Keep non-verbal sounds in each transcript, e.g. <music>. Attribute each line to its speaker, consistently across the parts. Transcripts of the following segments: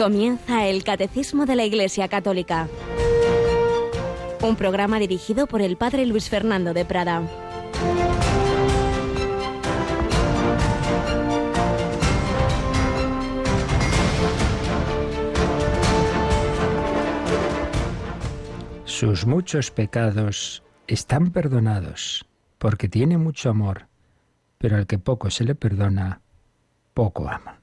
Speaker 1: Comienza el Catecismo de la Iglesia Católica, un programa dirigido por el Padre Luis Fernando de Prada.
Speaker 2: Sus muchos pecados están perdonados, porque tiene mucho amor, pero al que poco se le perdona, poco ama.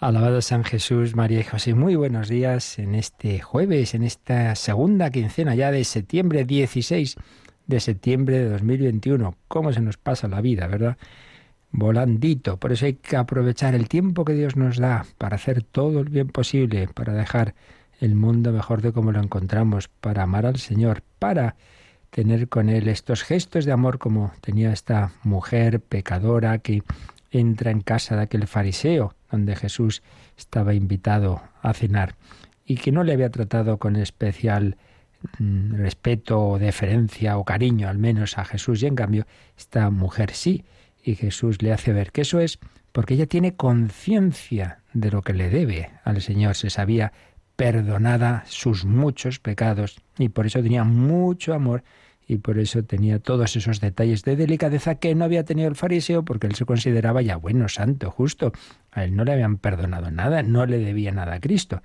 Speaker 2: Alabado San Jesús, María y José. Muy buenos días en este jueves, en esta segunda quincena ya de septiembre, 16 de septiembre de 2021. ¿Cómo se nos pasa la vida, verdad? Volandito. Por eso hay que aprovechar el tiempo que Dios nos da para hacer todo el bien posible, para dejar el mundo mejor de como lo encontramos, para amar al Señor, para tener con Él estos gestos de amor como tenía esta mujer pecadora que entra en casa de aquel fariseo donde Jesús estaba invitado a cenar y que no le había tratado con especial mm, respeto o deferencia o cariño al menos a Jesús y en cambio esta mujer sí y Jesús le hace ver que eso es porque ella tiene conciencia de lo que le debe al Señor, se sabía perdonada sus muchos pecados y por eso tenía mucho amor y por eso tenía todos esos detalles de delicadeza que no había tenido el fariseo porque él se consideraba ya bueno, santo, justo. A él no le habían perdonado nada, no le debía nada a Cristo.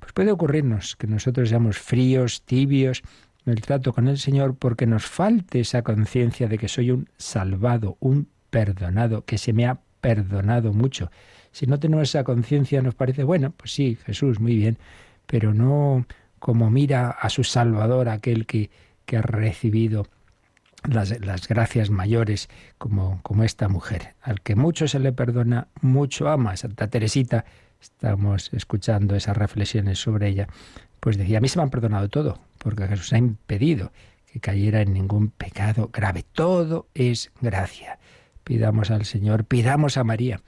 Speaker 2: Pues puede ocurrirnos que nosotros seamos fríos, tibios en el trato con el Señor porque nos falte esa conciencia de que soy un salvado, un perdonado, que se me ha perdonado mucho. Si no tenemos esa conciencia nos parece, bueno, pues sí, Jesús, muy bien, pero no como mira a su Salvador, aquel que que ha recibido las, las, gracias mayores como, como esta mujer. Al que mucho se le perdona, mucho ama. Santa Teresita, estamos escuchando esas reflexiones sobre ella, pues decía, a mí se me han perdonado todo, porque Jesús ha impedido que cayera en ningún pecado grave. Todo es gracia. Pidamos al Señor, pidamos a María,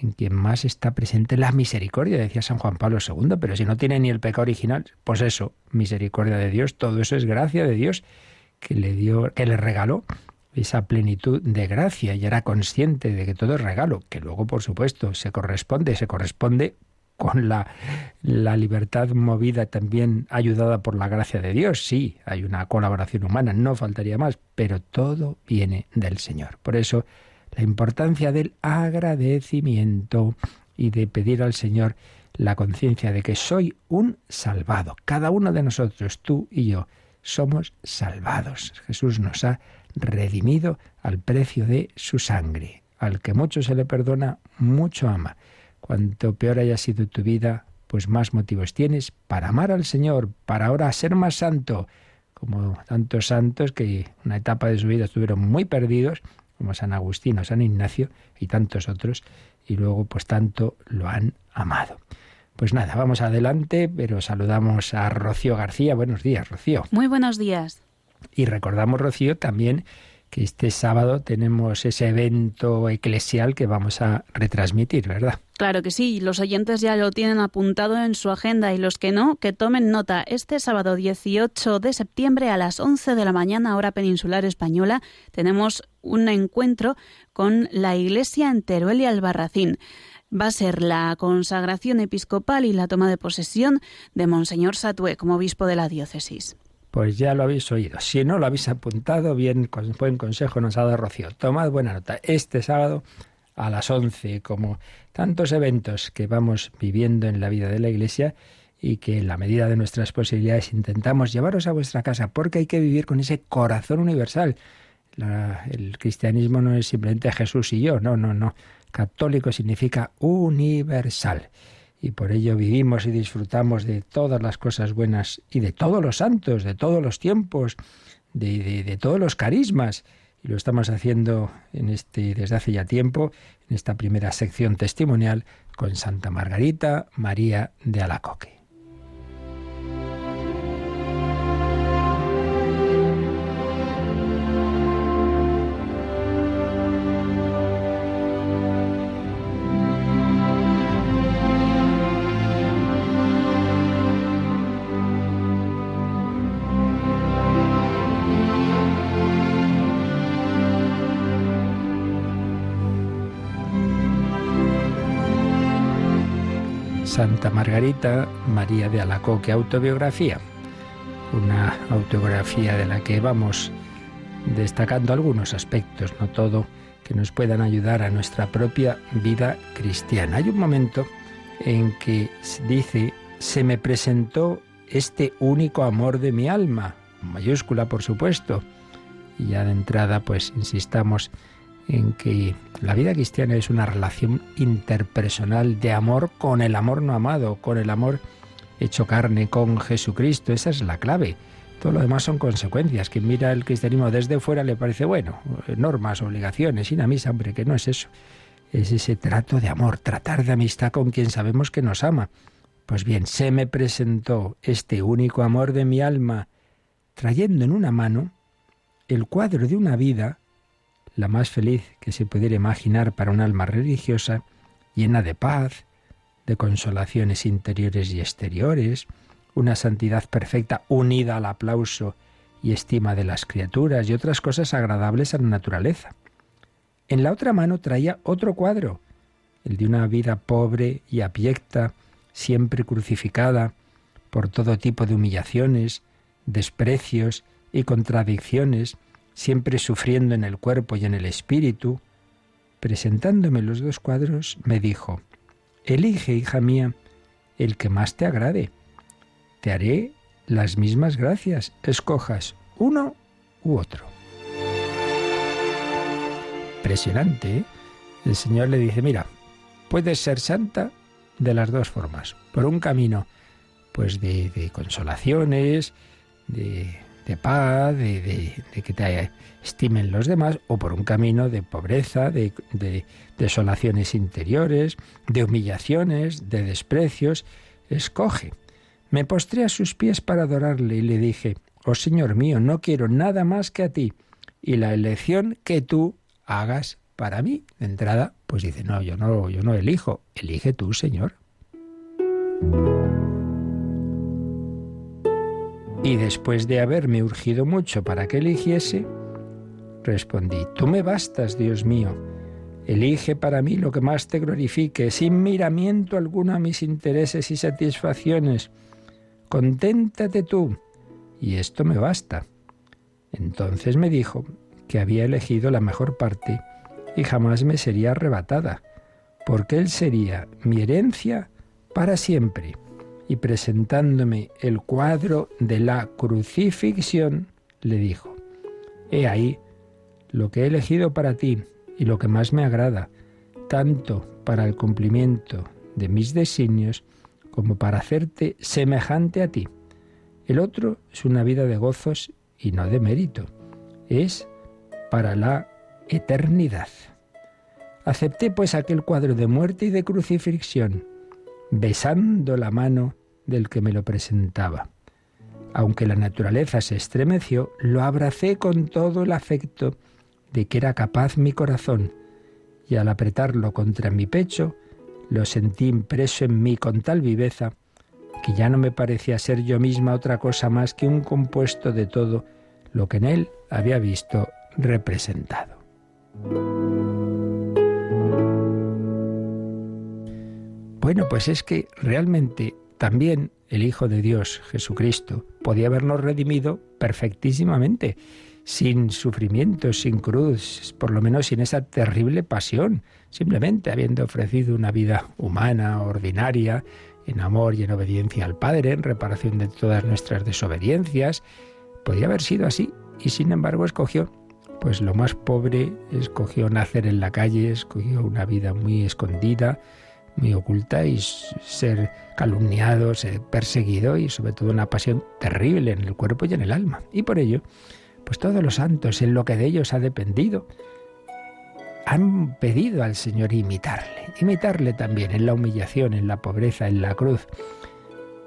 Speaker 2: en quien más está presente la misericordia, decía San Juan Pablo II, pero si no tiene ni el pecado original, pues eso, misericordia de Dios, todo eso es gracia de Dios que le dio, que le regaló esa plenitud de gracia y era consciente de que todo es regalo, que luego, por supuesto, se corresponde, se corresponde con la, la libertad movida también ayudada por la gracia de Dios. Sí, hay una colaboración humana, no faltaría más, pero todo viene del Señor. Por eso, la importancia del agradecimiento y de pedir al Señor la conciencia de que soy un salvado. Cada uno de nosotros, tú y yo, somos salvados. Jesús nos ha redimido al precio de su sangre. Al que mucho se le perdona, mucho ama. Cuanto peor haya sido tu vida, pues más motivos tienes para amar al Señor, para ahora ser más santo, como tantos santos que una etapa de su vida estuvieron muy perdidos como San Agustín o San Ignacio y tantos otros, y luego pues tanto lo han amado. Pues nada, vamos adelante, pero saludamos a Rocío García. Buenos días, Rocío.
Speaker 3: Muy buenos días.
Speaker 2: Y recordamos, Rocío, también que este sábado tenemos ese evento eclesial que vamos a retransmitir, ¿verdad?
Speaker 3: Claro que sí, los oyentes ya lo tienen apuntado en su agenda y los que no, que tomen nota. Este sábado 18 de septiembre a las 11 de la mañana, hora peninsular española, tenemos un encuentro con la Iglesia en Teruel y Albarracín. Va a ser la consagración episcopal y la toma de posesión de Monseñor Satué como obispo de la diócesis.
Speaker 2: Pues ya lo habéis oído. Si no lo habéis apuntado, bien, buen consejo nos ha dado Rocío. Tomad buena nota. Este sábado a las 11, como tantos eventos que vamos viviendo en la vida de la Iglesia y que en la medida de nuestras posibilidades intentamos llevaros a vuestra casa, porque hay que vivir con ese corazón universal. el cristianismo no es simplemente Jesús y yo, no, no, no. Católico significa universal y por ello vivimos y disfrutamos de todas las cosas buenas y de todos los santos, de todos los tiempos, de, de, todos los carismas. Y lo estamos haciendo en este, desde hace ya tiempo, en esta primera sección testimonial, con Santa Margarita María de Alacoque. Santa Margarita María de Alacoque, autobiografía. Una autobiografía de la que vamos destacando algunos aspectos, no todo, que nos puedan ayudar a nuestra propia vida cristiana. Hay un momento en que dice, se me presentó este único amor de mi alma, mayúscula por supuesto, y ya de entrada pues insistamos en que la vida cristiana es una relación interpersonal de amor con el amor no amado, con el amor hecho carne, con Jesucristo. Esa es la clave. Todo lo demás son consecuencias. Quien mira el cristianismo desde fuera le parece bueno, normas, obligaciones, sin a misa, hombre, que no es eso. Es ese trato de amor, tratar de amistad con quien sabemos que nos ama. Pues bien, se me presentó este único amor de mi alma, trayendo en una mano el cuadro de una vida la más feliz que se pudiera imaginar para un alma religiosa, llena de paz, de consolaciones interiores y exteriores, una santidad perfecta unida al aplauso y estima de las criaturas y otras cosas agradables a la naturaleza. En la otra mano traía otro cuadro, el de una vida pobre y abyecta, siempre crucificada por todo tipo de humillaciones, desprecios y contradicciones, siempre sufriendo en el cuerpo y en el espíritu, presentándome los dos cuadros, me dijo, Elige, hija mía, el que más te agrade. Te haré las mismas gracias, escojas uno u otro. Impresionante, ¿eh? El Señor le dice, mira, puedes ser santa de las dos formas. Por un camino, pues de, de consolaciones, de de paz, de, que te estimen los demás, o por un camino de pobreza, de, de desolaciones interiores, de humillaciones, de desprecios. Escoge. Me postré a sus pies para adorarle y le dije, Oh Señor mío, no quiero nada más que a ti y la elección que tú hagas para mí. De entrada, pues dice, no, yo no, yo no elijo, elige tú, Señor. Y después de haberme urgido mucho para que eligiese, respondí, Tú me bastas, Dios mío. Elige para mí lo que más te glorifique, sin miramiento alguno a mis intereses y satisfacciones. Conténtate tú, y esto me basta. Entonces me dijo que había elegido la mejor parte y jamás me sería arrebatada, porque él sería mi herencia para siempre y presentándome el cuadro de la crucifixión, le dijo, He ahí lo que he elegido para ti y lo que más me agrada, tanto para el cumplimiento de mis designios como para hacerte semejante a ti. El otro es una vida de gozos y no de mérito. Es para la eternidad. Acepté pues aquel cuadro de muerte y de crucifixión, besando la mano del que me lo presentaba. Aunque la naturaleza se estremeció, lo abracé con todo el afecto de que era capaz mi corazón, y al apretarlo contra mi pecho, lo sentí impreso en mí con tal viveza que ya no me parecía ser yo misma otra cosa más que un compuesto de todo lo que en él había visto representado. Bueno, pues es que realmente también el Hijo de Dios, Jesucristo, podía habernos redimido perfectísimamente, sin sufrimientos, sin cruz, por lo menos sin esa terrible pasión, simplemente habiendo ofrecido una vida humana, ordinaria, en amor y en obediencia al Padre, en reparación de todas nuestras desobediencias. Podría haber sido así, y sin embargo escogió, pues lo más pobre, escogió nacer en la calle, escogió una vida muy escondida, muy oculta y ser calumniado, ser perseguido y sobre todo una pasión terrible en el cuerpo y en el alma. Y por ello, pues todos los santos, en lo que de ellos ha dependido, han pedido al Señor imitarle, imitarle también en la humillación, en la pobreza, en la cruz.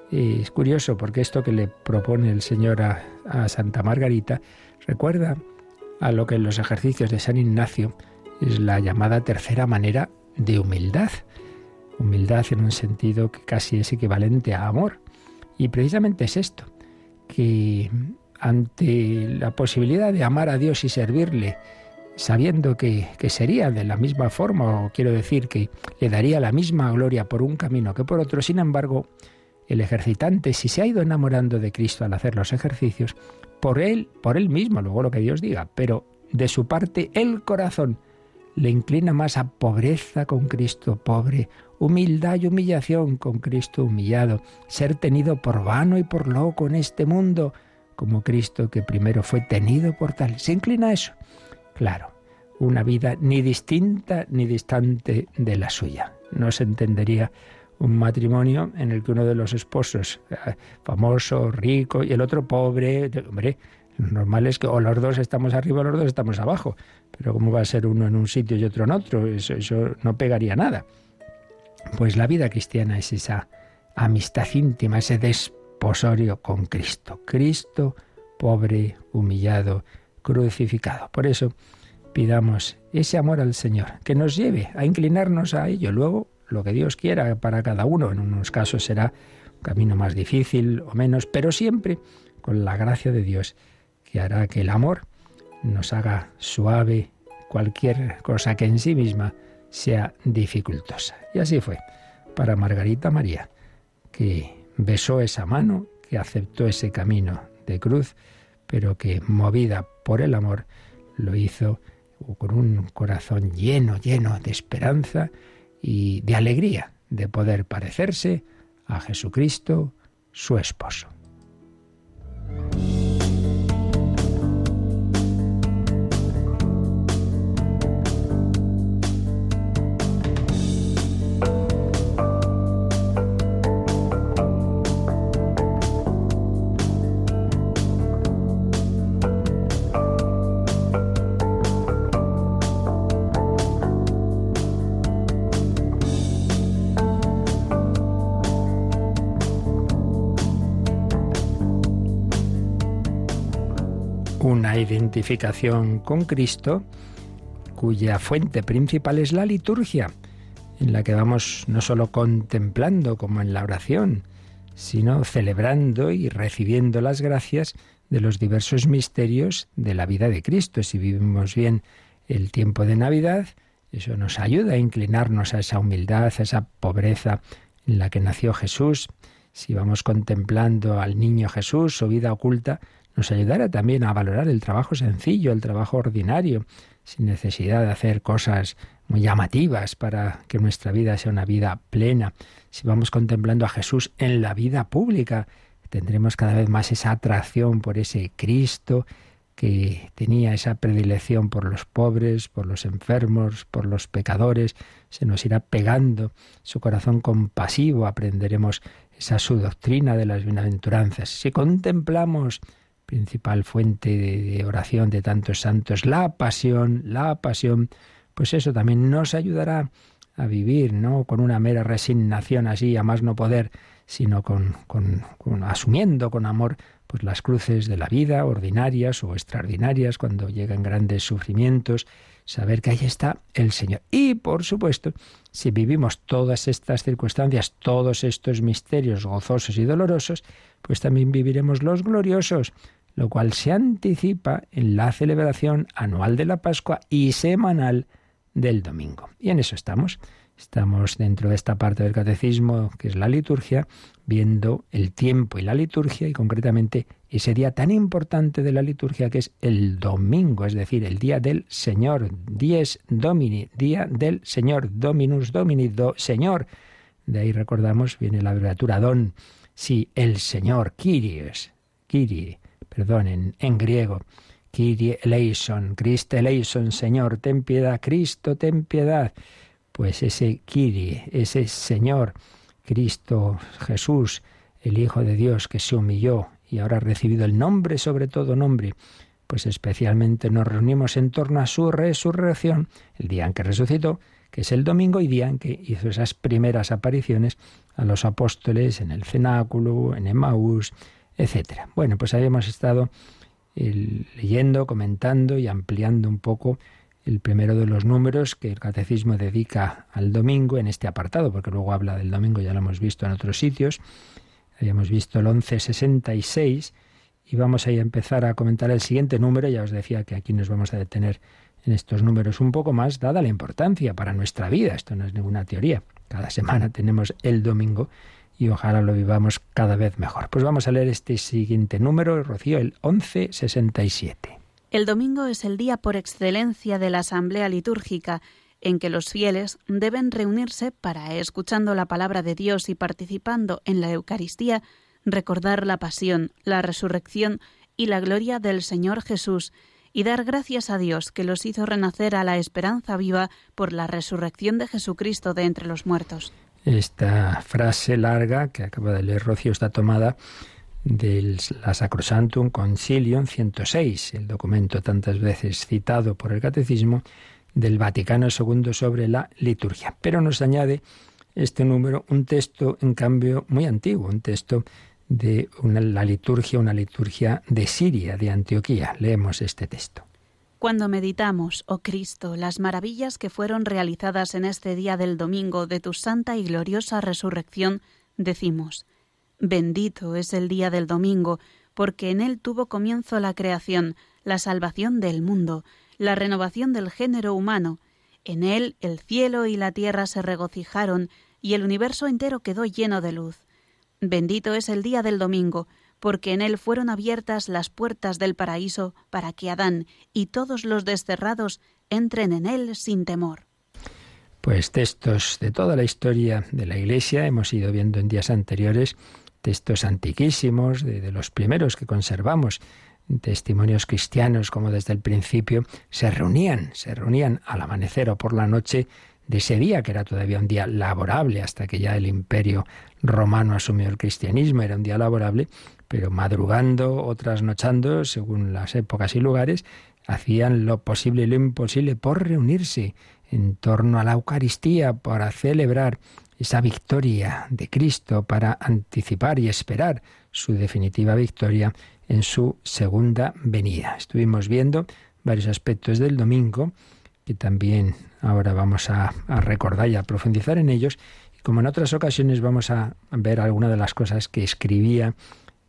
Speaker 2: Y es curioso porque esto que le propone el Señor a, a Santa Margarita recuerda a lo que en los ejercicios de San Ignacio es la llamada tercera manera de humildad. Humildad en un sentido que casi es equivalente a amor. Y precisamente es esto, que ante la posibilidad de amar a Dios y servirle sabiendo que, que, sería de la misma forma, o quiero decir que le daría la misma gloria por un camino que por otro. Sin embargo, el ejercitante, si se ha ido enamorando de Cristo al hacer los ejercicios, por él, por él mismo, luego lo que Dios diga, pero de su parte el corazón le inclina más a pobreza con Cristo pobre, humildad y humillación con Cristo humillado, ser tenido por vano y por loco en este mundo, como Cristo que primero fue tenido por tal. ¿Se inclina a eso? Claro, una vida ni distinta ni distante de la suya. No se entendería un matrimonio en el que uno de los esposos, eh, famoso, rico, y el otro pobre, hombre, lo normal es que o los dos estamos arriba o los dos estamos abajo. Pero ¿cómo va a ser uno en un sitio y otro en otro? Eso, eso no pegaría nada. Pues la vida cristiana es esa amistad íntima, ese desposorio con Cristo. Cristo, pobre, humillado, crucificado. Por eso pidamos ese amor al Señor, que nos lleve a inclinarnos a ello. Luego, lo que Dios quiera para cada uno. En unos casos será un camino más difícil o menos, pero siempre con la gracia de Dios que hará que el amor nos haga suave cualquier cosa que en sí misma sea dificultosa. Y así fue para Margarita María, que besó esa mano, que aceptó ese camino de cruz, pero que movida por el amor lo hizo con un corazón lleno, lleno de esperanza y de alegría de poder parecerse a Jesucristo, su esposo. Identificación con Cristo, cuya fuente principal es la liturgia, en la que vamos no solo contemplando como en la oración, sino celebrando y recibiendo las gracias de los diversos misterios de la vida de Cristo. Si vivimos bien el tiempo de Navidad, eso nos ayuda a inclinarnos a esa humildad, a esa pobreza en la que nació Jesús. Si vamos contemplando al niño Jesús, su vida oculta, nos ayudará también a valorar el trabajo sencillo, el trabajo ordinario, sin necesidad de hacer cosas muy llamativas para que nuestra vida sea una vida plena. Si vamos contemplando a Jesús en la vida pública, tendremos cada vez más esa atracción por ese Cristo que tenía esa predilección por los pobres, por los enfermos, por los pecadores, se nos irá pegando su corazón compasivo, aprenderemos esa su doctrina de las bienaventuranzas. Si contemplamos principal fuente de oración de tantos santos, la pasión, la pasión, pues eso también nos ayudará a vivir, no con una mera resignación así, a más no poder, sino con, con, asumiendo con amor pues las cruces de la vida, ordinarias o extraordinarias, cuando llegan grandes sufrimientos, saber que ahí está el Señor. Y por supuesto, si vivimos todas estas circunstancias, todos estos misterios gozosos y dolorosos, pues también viviremos los gloriosos, lo cual se anticipa en la celebración anual de la Pascua y semanal del domingo. Y en eso estamos. Estamos dentro de esta parte del catecismo, que es la liturgia, viendo el tiempo y la liturgia y concretamente ese día tan importante de la liturgia que es el domingo, es decir, el día del Señor, dies domini, día del Señor, dominus domini, do, Señor. De ahí recordamos, viene la abreviatura don, sí, el Señor, Kyries, Kyrie, perdón, en, griego. Kyrie eleison, Christe eleison, Señor, ten piedad, Cristo, ten piedad. Pues ese Kyrie, ese Señor, Cristo Jesús, el Hijo de Dios que se humilló y ahora ha recibido el nombre sobre todo nombre, pues especialmente nos reunimos en torno a su resurrección, el día en que resucitó, que es el domingo y día en que hizo esas primeras apariciones a los apóstoles en el cenáculo, en Emmaús, etcétera. Bueno, pues ahí hemos estado eh, leyendo, comentando y ampliando un poco el primero de los números que el catecismo dedica al domingo en este apartado, porque luego habla del domingo, ya lo hemos visto en otros sitios. Habíamos visto el 1166 y vamos a empezar a comentar el siguiente número. Ya os decía que aquí nos vamos a detener en estos números un poco más, dada la importancia para nuestra vida. Esto no es ninguna teoría. Cada semana tenemos el domingo y ojalá lo vivamos cada vez mejor. Pues vamos a leer este siguiente número, Rocío, el 1167.
Speaker 3: El domingo es el día por excelencia de la asamblea litúrgica en que los fieles deben reunirse para, escuchando la palabra de Dios y participando en la Eucaristía, recordar la pasión, la resurrección y la gloria del Señor Jesús, y dar gracias a Dios que los hizo renacer a la esperanza viva por la resurrección de Jesucristo de entre los muertos.
Speaker 2: Esta frase larga que acaba de leer Rocío está tomada de la Sacrosantum Concilium 106, el documento tantas veces citado por el Catecismo del Vaticano II sobre la liturgia. Pero nos añade este número un texto, en cambio, muy antiguo, un texto de la liturgia, una liturgia de Siria, de Antioquía. Leemos este texto.
Speaker 3: Cuando meditamos, oh Cristo, las maravillas que fueron realizadas en este día del domingo de tu santa y gloriosa resurrección, decimos, bendito es el día del domingo, porque en él tuvo comienzo la creación, la salvación del mundo, la renovación del género humano. En él el cielo y la tierra se regocijaron y el universo entero quedó lleno de luz. Bendito es el día del domingo, porque en él fueron abiertas las puertas del paraíso para que Adán y todos los desterrados entren en él sin temor.
Speaker 2: Pues textos de toda la historia de la Iglesia hemos ido viendo en días anteriores, textos antiquísimos, de, de los primeros que conservamos testimonios cristianos como desde el principio se reunían, se reunían al amanecer o por la noche de ese día, que era todavía un día laborable, hasta que ya el imperio romano asumió el cristianismo, era un día laborable, pero madrugando o trasnochando, según las épocas y lugares, hacían lo posible y lo imposible por reunirse en torno a la Eucaristía para celebrar esa victoria de Cristo, para anticipar y esperar su definitiva victoria en su segunda venida. Estuvimos viendo varios aspectos del domingo que también ahora vamos a, recordar y a profundizar en ellos. Y como en otras ocasiones vamos a ver algunas de las cosas que escribía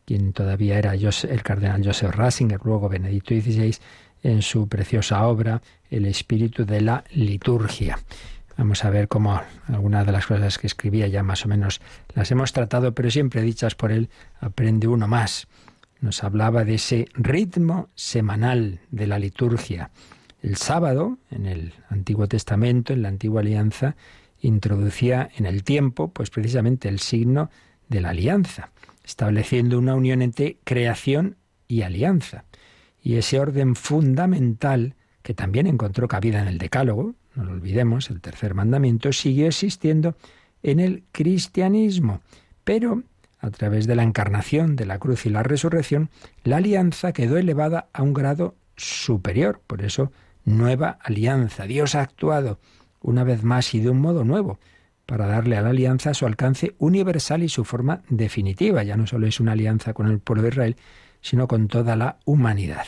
Speaker 2: quien todavía era el cardenal Joseph Ratzinger, luego Benedicto XVI, en su preciosa obra El espíritu de la liturgia. Vamos a ver cómo algunas de las cosas que escribía ya más o menos las hemos tratado, pero siempre dichas por él, aprende uno más nos hablaba de ese ritmo semanal de la liturgia. El sábado, en el Antiguo Testamento, en la Antigua Alianza, introducía en el tiempo, pues precisamente el signo de la alianza, estableciendo una unión entre creación y alianza. Y ese orden fundamental, que también encontró cabida en el Decálogo, no lo olvidemos, el tercer mandamiento, siguió existiendo en el cristianismo, pero a través de la encarnación, de la cruz y la resurrección, la alianza quedó elevada a un grado superior. Por eso, nueva alianza. Dios ha actuado una vez más y de un modo nuevo para darle a la alianza su alcance universal y su forma definitiva. Ya no solo es una alianza con el pueblo de Israel, sino con toda la humanidad.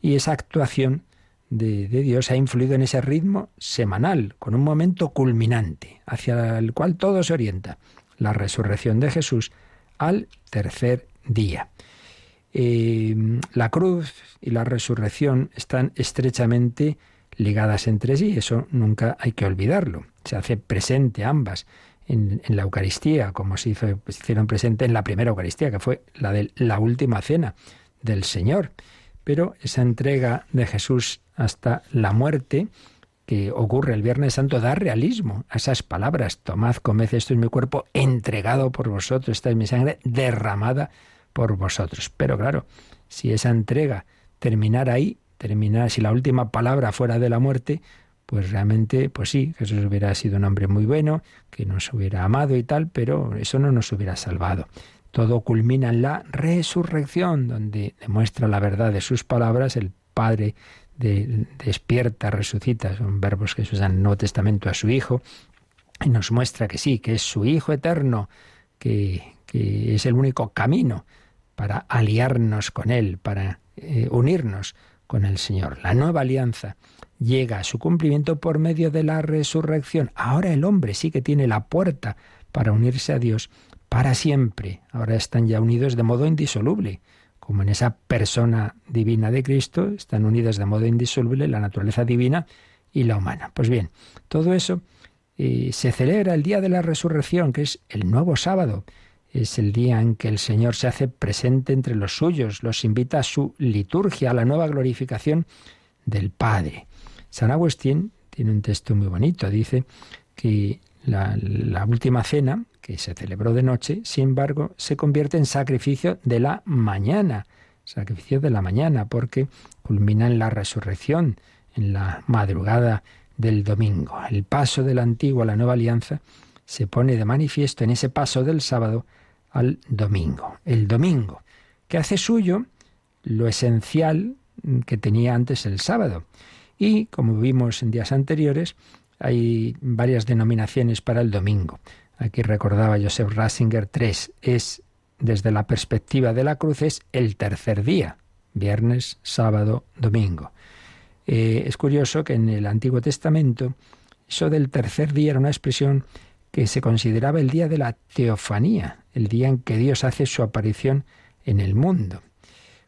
Speaker 2: Y esa actuación de, Dios ha influido en ese ritmo semanal, con un momento culminante, hacia el cual todo se orienta. La resurrección de Jesús al tercer día. Eh, la cruz y la resurrección están estrechamente ligadas entre sí, eso nunca hay que olvidarlo. Se hace presente ambas en, la Eucaristía, como se, hicieron presente en la primera Eucaristía, que fue la de la última cena del Señor. Pero esa entrega de Jesús hasta la muerte que ocurre el Viernes Santo da realismo a esas palabras. Tomad, comed, esto es mi cuerpo entregado por vosotros, esta es mi sangre derramada por vosotros. Pero claro, si esa entrega terminara ahí, terminara, si la última palabra fuera de la muerte, pues realmente, pues sí, Jesús hubiera sido un hombre muy bueno, que nos hubiera amado y tal, pero eso no nos hubiera salvado. Todo culmina en la resurrección, donde demuestra la verdad de sus palabras el Padre de despierta, resucita, son verbos que se usan en el Nuevo Testamento a su Hijo, y nos muestra que sí, que es su Hijo eterno, que, que es el único camino para aliarnos con Él, para eh, unirnos con el Señor. La nueva alianza llega a su cumplimiento por medio de la resurrección. Ahora el hombre sí que tiene la puerta para unirse a Dios para siempre. Ahora están ya unidos de modo indisoluble como en esa persona divina de Cristo están unidas de modo indisoluble la naturaleza divina y la humana. Pues bien, todo eso eh, se celebra el día de la resurrección, que es el nuevo sábado. Es el día en que el Señor se hace presente entre los suyos, los invita a su liturgia, a la nueva glorificación del Padre. San Agustín tiene un texto muy bonito, dice que la, la última cena, que se celebró de noche, sin embargo, se convierte en sacrificio de la mañana, sacrificio de la mañana, porque culmina en la resurrección, en la madrugada del domingo. El paso de la antigua a la nueva alianza se pone de manifiesto en ese paso del sábado al domingo. El domingo, que hace suyo lo esencial que tenía antes el sábado. Y, como vimos en días anteriores, hay varias denominaciones para el domingo. Aquí recordaba Joseph Ratzinger tres. Es, desde la perspectiva de la cruz, es el tercer día. Viernes, sábado, domingo. Eh, es curioso que en el Antiguo Testamento eso del tercer día era una expresión que se consideraba el día de la teofanía, el día en que Dios hace su aparición en el mundo.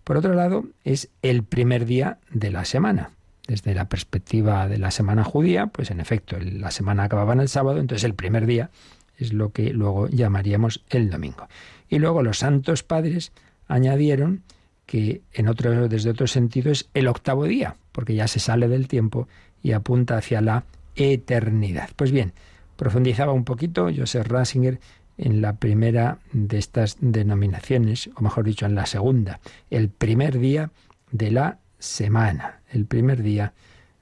Speaker 2: Por otro lado, es el primer día de la semana. Desde la perspectiva de la semana judía, pues en efecto, la semana acababa en el sábado, entonces el primer día es lo que luego llamaríamos el domingo. Y luego los santos padres añadieron que en otro, desde otro sentido es el octavo día, porque ya se sale del tiempo y apunta hacia la eternidad. Pues bien, profundizaba un poquito Joseph Ratzinger en la primera de estas denominaciones, o mejor dicho, en la segunda, el primer día de la semana, el primer día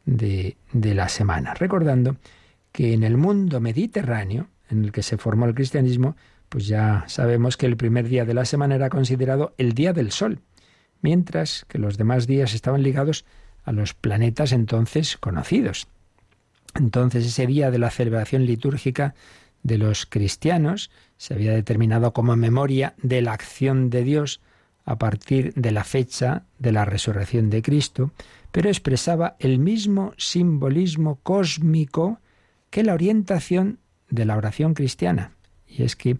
Speaker 2: de, de la semana, recordando que en el mundo mediterráneo, en el que se formó el cristianismo, pues ya sabemos que el primer día de la semana era considerado el día del sol, mientras que los demás días estaban ligados a los planetas entonces conocidos. Entonces ese día de la celebración litúrgica de los cristianos se había determinado como memoria de la acción de Dios a partir de la fecha de la resurrección de Cristo, pero expresaba el mismo simbolismo cósmico que la orientación de la oración cristiana. Y es que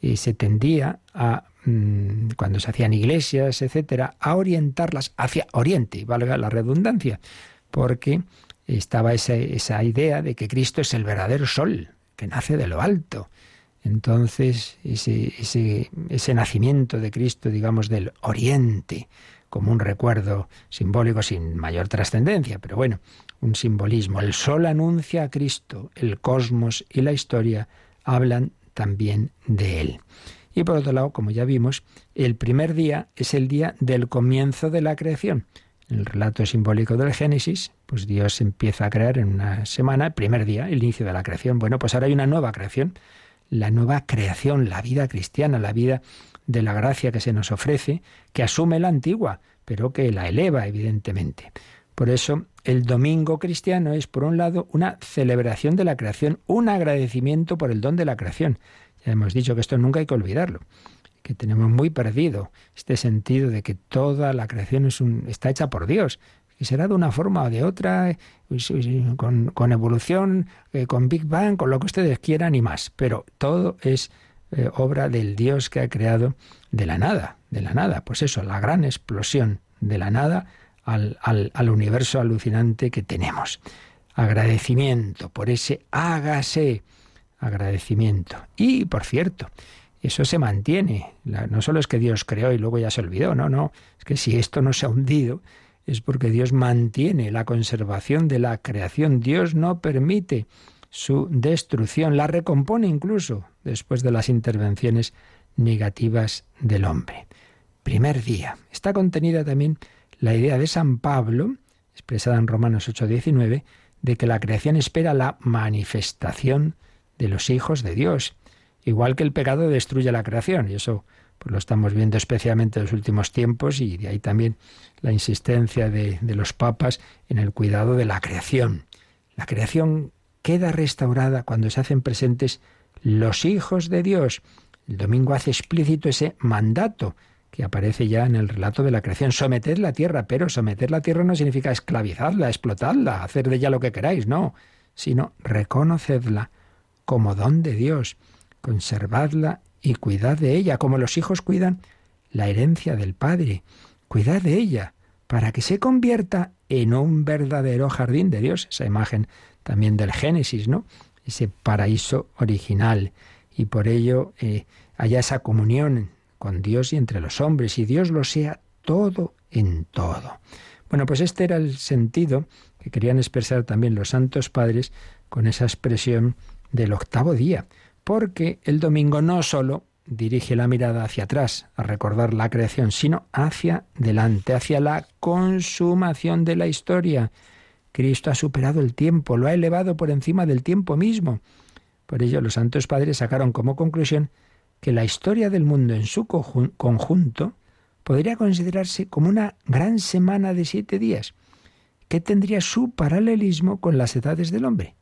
Speaker 2: eh, se tendía a Mm, cuando se hacían iglesias, etcétera, a orientarlas hacia Oriente, valga la redundancia, porque estaba esa, idea de que Cristo es el verdadero sol, que nace de lo alto. Entonces, ese, nacimiento de Cristo, digamos, del Oriente, como un recuerdo simbólico sin mayor trascendencia, pero bueno, un simbolismo. El sol anuncia a Cristo, el cosmos y la historia hablan también de él. Y por otro lado, como ya vimos, el primer día es el día del comienzo de la creación. En el relato simbólico del Génesis, pues Dios empieza a crear en una semana, el primer día, el inicio de la creación. Bueno, pues ahora hay una nueva creación, la nueva creación, la vida cristiana, la vida de la gracia que se nos ofrece, que asume la antigua, pero que la eleva, evidentemente. Por eso, el domingo cristiano es, por un lado, una celebración de la creación, un agradecimiento por el don de la creación. Hemos dicho que esto nunca hay que olvidarlo, que tenemos muy perdido este sentido de que toda la creación es un, está hecha por Dios, que será de una forma o de otra, pues, con, evolución, eh, con Big Bang, con lo que ustedes quieran y más, pero todo es eh, obra del Dios que ha creado de la nada, de la nada, pues eso, la gran explosión de la nada al, al universo alucinante que tenemos. Agradecimiento por ese hágase agradecimiento. Y, por cierto, eso se mantiene. No solo es que Dios creó y luego ya se olvidó, no, no. Es que si esto no se ha hundido, es porque Dios mantiene la conservación de la creación. Dios no permite su destrucción, la recompone incluso después de las intervenciones negativas del hombre. Primer día. Está contenida también la idea de San Pablo, expresada en Romanos 8:19, de que la creación espera la manifestación de los hijos de Dios. Igual que el pecado destruye la creación, y eso pues lo estamos viendo especialmente en los últimos tiempos, y de ahí también la insistencia de, los papas en el cuidado de la creación. La creación queda restaurada cuando se hacen presentes los hijos de Dios. El domingo hace explícito ese mandato que aparece ya en el relato de la creación. Someted la tierra, pero someter la tierra no significa esclavizarla, explotarla, hacer de ella lo que queráis, no, sino reconocedla como don de Dios. Conservadla y cuidad de ella, como los hijos cuidan la herencia del Padre. Cuidad de ella para que se convierta en un verdadero jardín de Dios. Esa imagen también del Génesis, ¿no? Ese paraíso original. Y por ello eh, haya esa comunión con Dios y entre los hombres, y Dios lo sea todo en todo. Bueno, pues este era el sentido que querían expresar también los santos padres con esa expresión del octavo día, porque el domingo no solo dirige la mirada hacia atrás, a recordar la creación, sino hacia delante, hacia la consumación de la historia. Cristo ha superado el tiempo, lo ha elevado por encima del tiempo mismo. Por ello los santos padres sacaron como conclusión que la historia del mundo en su conjunto podría considerarse como una gran semana de siete días, que tendría su paralelismo con las edades del hombre.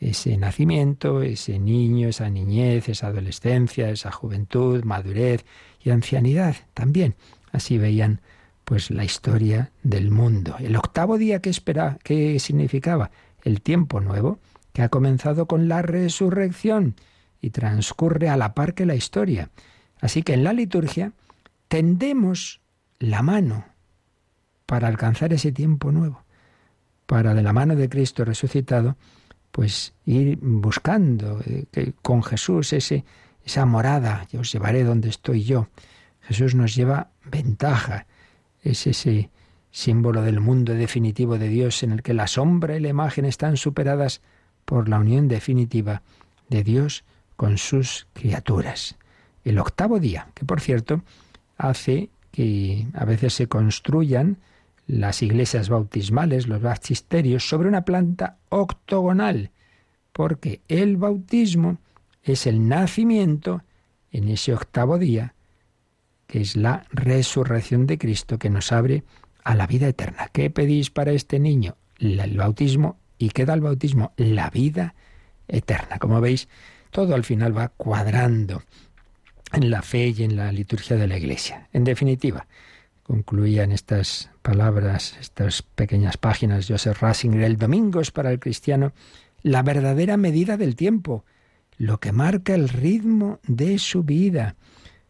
Speaker 2: Ese nacimiento, ese niño, esa niñez, esa adolescencia, esa juventud, madurez y ancianidad también. Así veían pues la historia del mundo. El octavo día que espera, ¿qué significaba? El tiempo nuevo, que ha comenzado con la resurrección y transcurre a la par que la historia. Así que en la liturgia tendemos la mano para alcanzar ese tiempo nuevo, para de la mano de Cristo resucitado, pues ir buscando eh, con Jesús ese, esa morada, yo os llevaré donde estoy yo. Jesús nos lleva ventaja, es ese símbolo del mundo definitivo de Dios en el que la sombra y la imagen están superadas por la unión definitiva de Dios con sus criaturas. El octavo día, que por cierto hace que a veces se construyan las iglesias bautismales, los baptisterios, sobre una planta octogonal, porque el bautismo es el nacimiento en ese octavo día, que es la resurrección de Cristo que nos abre a la vida eterna. ¿Qué pedís para este niño? El bautismo. ¿Y qué da el bautismo? La vida eterna. Como veis, todo al final va cuadrando en la fe y en la liturgia de la Iglesia. En definitiva, concluía en estas palabras, estas pequeñas páginas, Joseph Rasinger, el domingo es para el cristiano la verdadera medida del tiempo, lo que marca el ritmo de su vida,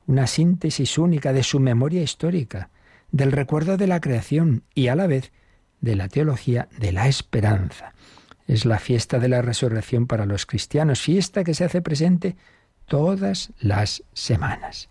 Speaker 2: una síntesis única de su memoria histórica, del recuerdo de la creación y a la vez de la teología de la esperanza. Es la fiesta de la resurrección para los cristianos, fiesta que se hace presente todas las semanas.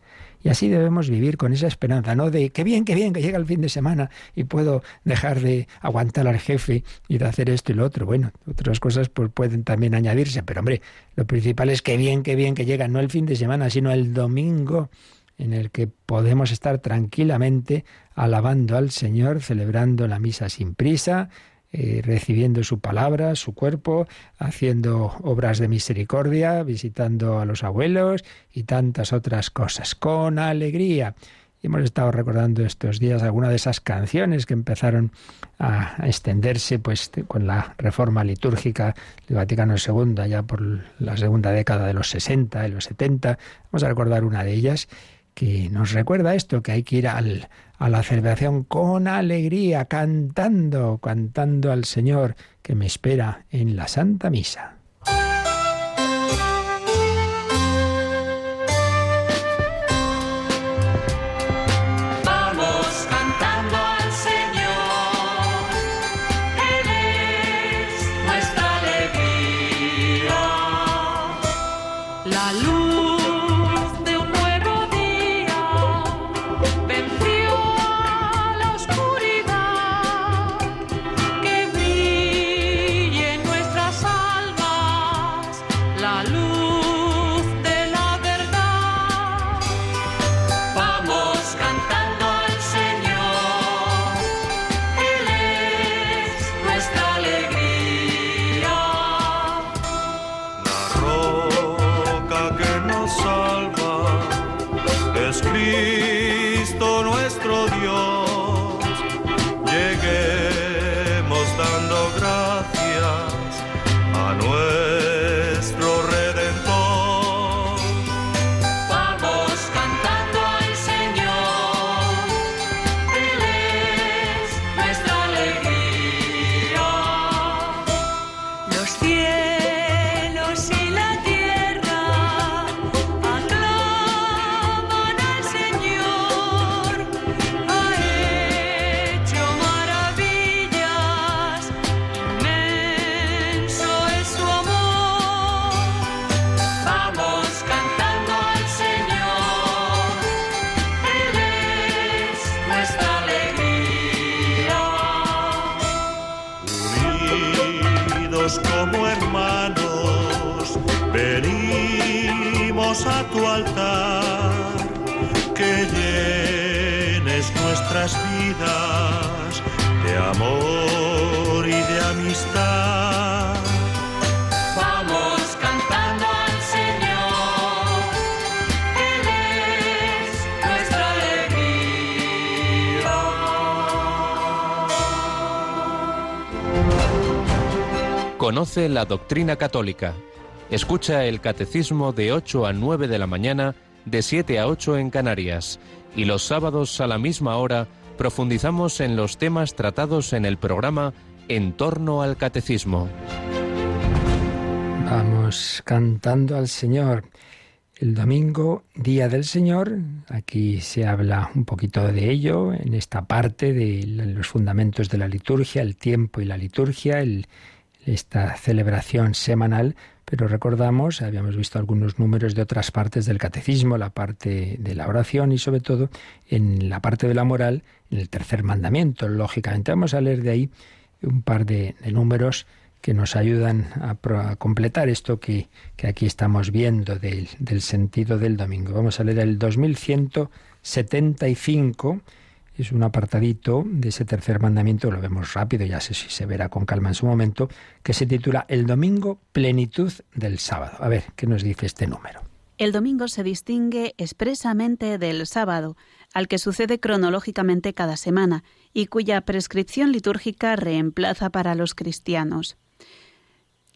Speaker 2: Y así debemos vivir con esa esperanza, no de qué bien, qué bien, que llega el fin de semana y puedo dejar de aguantar al jefe y de hacer esto y lo otro. Bueno, otras cosas pues, pueden también añadirse, pero hombre, lo principal es que bien, qué bien que llega no el fin de semana, sino el domingo en el que podemos estar tranquilamente alabando al Señor, celebrando la misa sin prisa, eh, recibiendo su palabra, su cuerpo, haciendo obras de misericordia, visitando a los abuelos y tantas otras cosas, con alegría. Y hemos estado recordando estos días algunas de esas canciones que empezaron a extenderse pues con la reforma litúrgica del Vaticano II, ya por la segunda década de los 60 y los 70. Vamos a recordar una de ellas que nos recuerda esto, que hay que ir al, a la celebración con alegría, cantando, cantando al Señor que me espera en la Santa Misa.
Speaker 4: Conoce la doctrina católica. Escucha el catecismo de 8 a 9 de la mañana, de 7 a 8 en Canarias. Y los sábados a la misma hora profundizamos en los temas tratados en el programa En torno al catecismo.
Speaker 2: Vamos cantando al Señor. El domingo, Día del Señor, aquí se habla un poquito de ello, en esta parte de los fundamentos de la liturgia, el tiempo y la liturgia, el, esta celebración semanal, pero recordamos, habíamos visto algunos números de otras partes del catecismo, la parte de la oración y sobre todo en la parte de la moral, en el tercer mandamiento, lógicamente. Vamos a leer de ahí un par de, números que nos ayudan a, a completar esto que, que, aquí estamos viendo del, del sentido del domingo. Vamos a leer el 2175 es un apartadito de ese tercer mandamiento, lo vemos rápido, ya sé si se verá con calma en su momento, que se titula El domingo, plenitud del sábado. A ver, ¿qué nos dice este número?
Speaker 3: El domingo se distingue expresamente del sábado, al que sucede cronológicamente cada semana y cuya prescripción litúrgica reemplaza para los cristianos.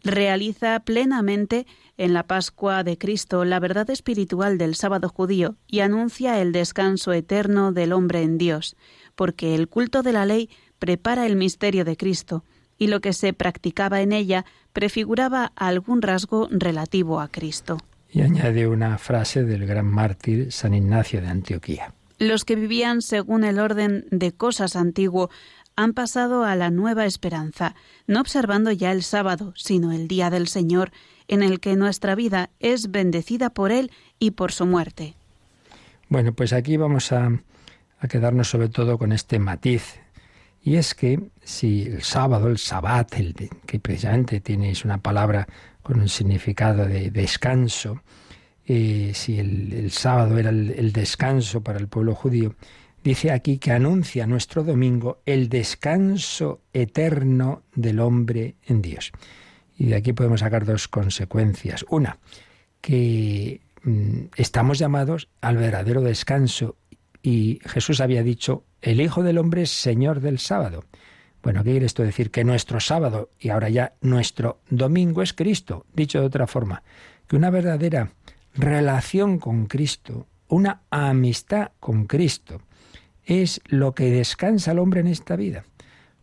Speaker 3: Realiza plenamente en la Pascua de Cristo la verdad espiritual del sábado judío y anuncia el descanso eterno del hombre en Dios, porque el culto de la ley prepara el misterio de Cristo, y lo que se practicaba en ella prefiguraba algún rasgo relativo a Cristo.
Speaker 2: Y añade una frase del gran mártir San Ignacio de Antioquía.
Speaker 3: Los que vivían según el orden de cosas antiguo han pasado a la nueva esperanza, no observando ya el sábado, sino el día del Señor, en el que nuestra vida es bendecida por Él y por su muerte.
Speaker 2: Bueno, pues aquí vamos a, a quedarnos sobre todo con este matiz. Y es que si el sábado, el sabbat, el que precisamente tienes una palabra con un significado de descanso, eh, si el, sábado era el descanso para el pueblo judío, dice aquí que anuncia nuestro domingo el descanso eterno del hombre en Dios. Y de aquí podemos sacar dos consecuencias. Una, que mmm, estamos llamados al verdadero descanso y Jesús había dicho, el Hijo del Hombre es Señor del sábado. Bueno, ¿qué quiere esto decir? Que nuestro sábado y ahora ya nuestro domingo es Cristo. Dicho de otra forma, que una verdadera relación con Cristo, una amistad con Cristo, es lo que descansa al hombre en esta vida.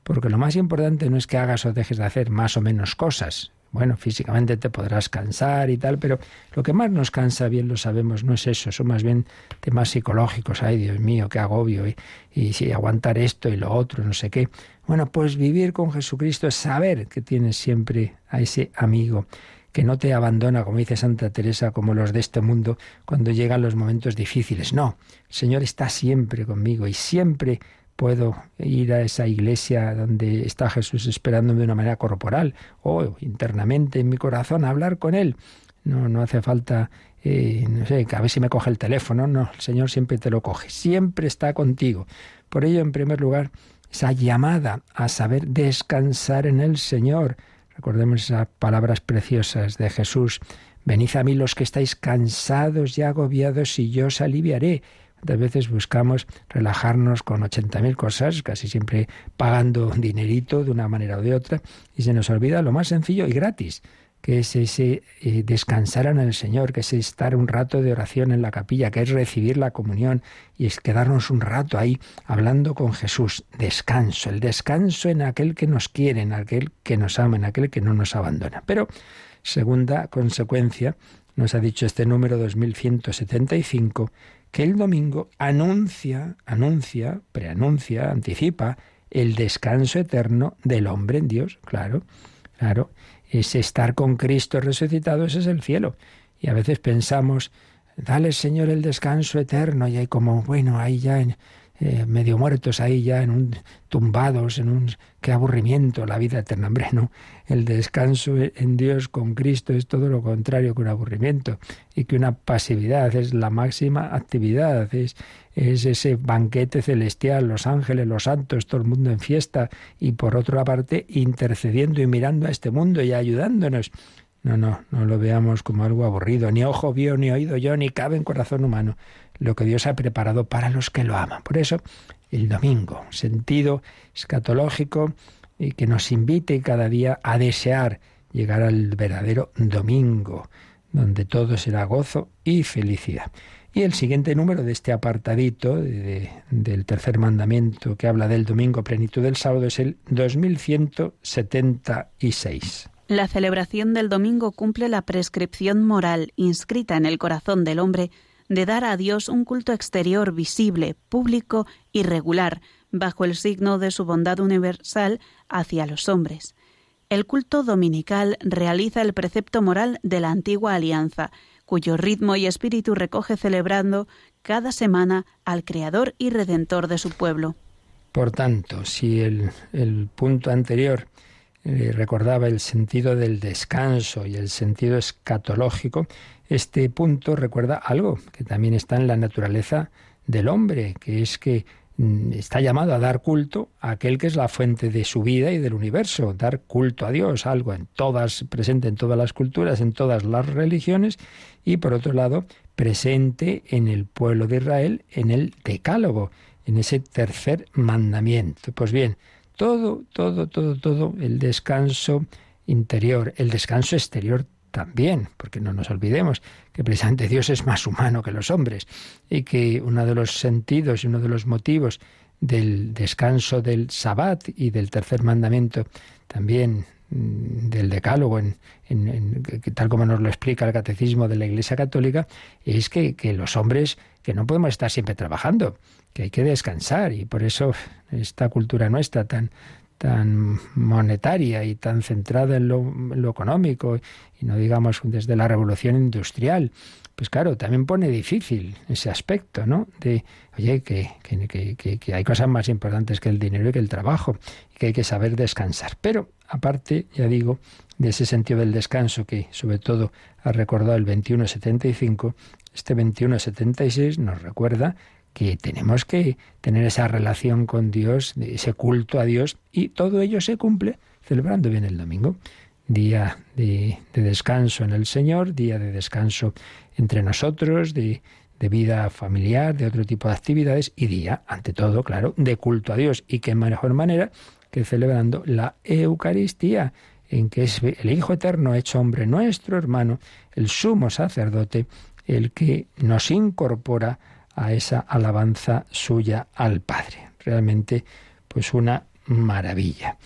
Speaker 2: Porque lo más importante no es que hagas o dejes de hacer más o menos cosas. Bueno, físicamente te podrás cansar y tal, pero lo que más nos cansa, bien lo sabemos, no es eso, son más bien temas psicológicos. Ay, Dios mío, qué agobio, y, y sí, aguantar esto y lo otro, no sé qué. Bueno, pues vivir con Jesucristo es saber que tienes siempre a ese amigo que no te abandona, como dice Santa Teresa, como los de este mundo, cuando llegan los momentos difíciles. No, el Señor está siempre conmigo y siempre puedo ir a esa iglesia donde está Jesús esperándome de una manera corporal o internamente en mi corazón a hablar con Él. No, no hace falta, eh, no sé, que a ver si me coge el teléfono. No, el Señor siempre te lo coge, siempre está contigo. Por ello, en primer lugar, esa llamada a saber descansar en el Señor. Recordemos esas palabras preciosas de Jesús. Venid a mí los que estáis cansados y agobiados y yo os aliviaré. Muchas veces buscamos relajarnos con 80.000 cosas, casi siempre pagando dinerito de una manera o de otra, y se nos olvida lo más sencillo y gratis, que es ese eh, descansar en el Señor, que es estar un rato de oración en la capilla, que es recibir la comunión y es quedarnos un rato ahí hablando con Jesús. Descanso, el descanso en aquel que nos quiere, en aquel que nos ama, en aquel que no nos abandona. Pero, segunda consecuencia, nos ha dicho este número 2175, que el domingo anuncia, anuncia, preanuncia, anticipa el descanso eterno del hombre en Dios, claro, claro, es estar con Cristo resucitado, ese es el cielo. Y a veces pensamos, dale Señor el descanso eterno y hay como, bueno, ahí ya en, eh, medio muertos ahí ya en un tumbados en un qué aburrimiento la vida eterna hombre no el descanso en Dios con Cristo es todo lo contrario que un aburrimiento y que una pasividad es la máxima actividad es es ese banquete celestial los ángeles los santos todo el mundo en fiesta y por otra parte intercediendo y mirando a este mundo y ayudándonos no, no, no lo veamos como algo aburrido. Ni ojo vio, ni oído yo, ni cabe en corazón humano lo que Dios ha preparado para los que lo aman. Por eso, el domingo, sentido escatológico y que nos invite cada día a desear llegar al verdadero domingo, donde todo será gozo y felicidad. Y el siguiente número de este apartadito del tercer mandamiento que habla del domingo plenitud del sábado es el 2176.
Speaker 3: La celebración del domingo cumple la prescripción moral inscrita en el corazón del hombre de dar a Dios un culto exterior visible, público y regular, bajo el signo de su bondad universal hacia los hombres. El culto dominical realiza el precepto moral de la antigua alianza, cuyo ritmo y espíritu recoge celebrando cada semana al Creador y Redentor de su pueblo.
Speaker 2: Por tanto, si el, punto anterior eh, recordaba el sentido del descanso y el sentido escatológico, este punto recuerda algo que también está en la naturaleza del hombre, que es que mm, está llamado a dar culto a aquel que es la fuente de su vida y del universo, dar culto a Dios, algo en todas, presente en todas las culturas, en todas las religiones, y por otro lado, presente en el pueblo de Israel, en el decálogo, en ese tercer mandamiento. Pues bien, todo, todo, todo, todo, el descanso interior, el descanso exterior también, porque no nos olvidemos que precisamente Dios es más humano que los hombres y que uno de los sentidos y uno de los motivos del descanso del sabbat y del tercer mandamiento también mm, del decálogo, en, tal como nos lo explica el catecismo de la Iglesia Católica, es que, que los hombres, que no podemos estar siempre trabajando, que hay que descansar y por eso esta cultura nuestra tan tan monetaria y tan centrada en lo, económico y no digamos desde la revolución industrial pues claro, también pone difícil ese aspecto, ¿no? De, oye, que, que, que, hay cosas más importantes que el dinero y que el trabajo, y que hay que saber descansar. Pero, aparte, ya digo, de ese sentido del descanso que sobre todo ha recordado el 2175, este 2176 nos recuerda que tenemos que tener esa relación con Dios, ese culto a Dios, y todo ello se cumple celebrando bien el domingo. Día de, descanso en el Señor, día de descanso entre nosotros, de, de vida familiar, de otro tipo de actividades, y día, ante todo, claro, de culto a Dios. Y qué mejor manera que celebrando la Eucaristía, en que es el Hijo Eterno hecho hombre nuestro hermano, el sumo sacerdote, el que nos incorpora a esa alabanza suya al Padre. Realmente, pues una maravilla.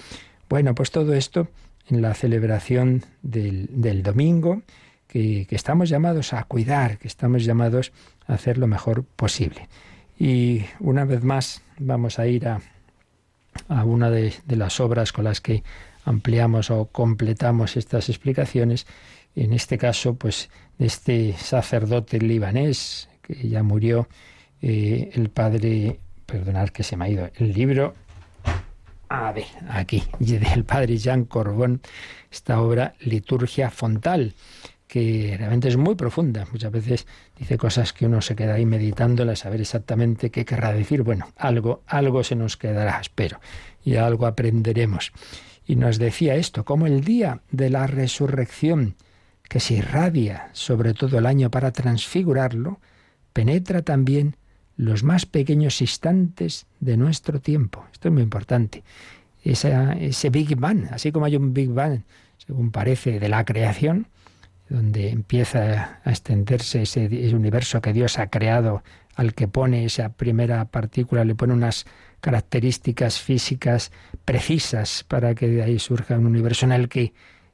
Speaker 2: Bueno, pues todo esto en la celebración del, domingo, que, estamos llamados a cuidar, que estamos llamados a hacer lo mejor posible. Y una vez más vamos a ir a, a una de, de las obras con las que ampliamos o completamos estas explicaciones, en este caso, pues, de este sacerdote libanés, que ya murió eh, el padre, perdonad que se me ha ido, el libro, a ver, aquí, del padre Jean Corbón, esta obra Liturgia Fontal, que realmente es muy profunda. Muchas veces dice cosas que uno se queda ahí meditándolas, a saber exactamente qué querrá decir. Bueno, algo, algo se nos quedará, espero, y algo aprenderemos. Y nos decía esto, como el día de la resurrección, que se irradia sobre todo el año para transfigurarlo, penetra también los más pequeños instantes de nuestro tiempo. Esto es muy importante. ese Big Bang, así como hay un Big Bang, según parece, de la creación, donde empieza a extenderse ese, ese universo que Dios ha creado, al que pone esa primera partícula, le pone unas características físicas precisas para que de ahí surja un universo en el que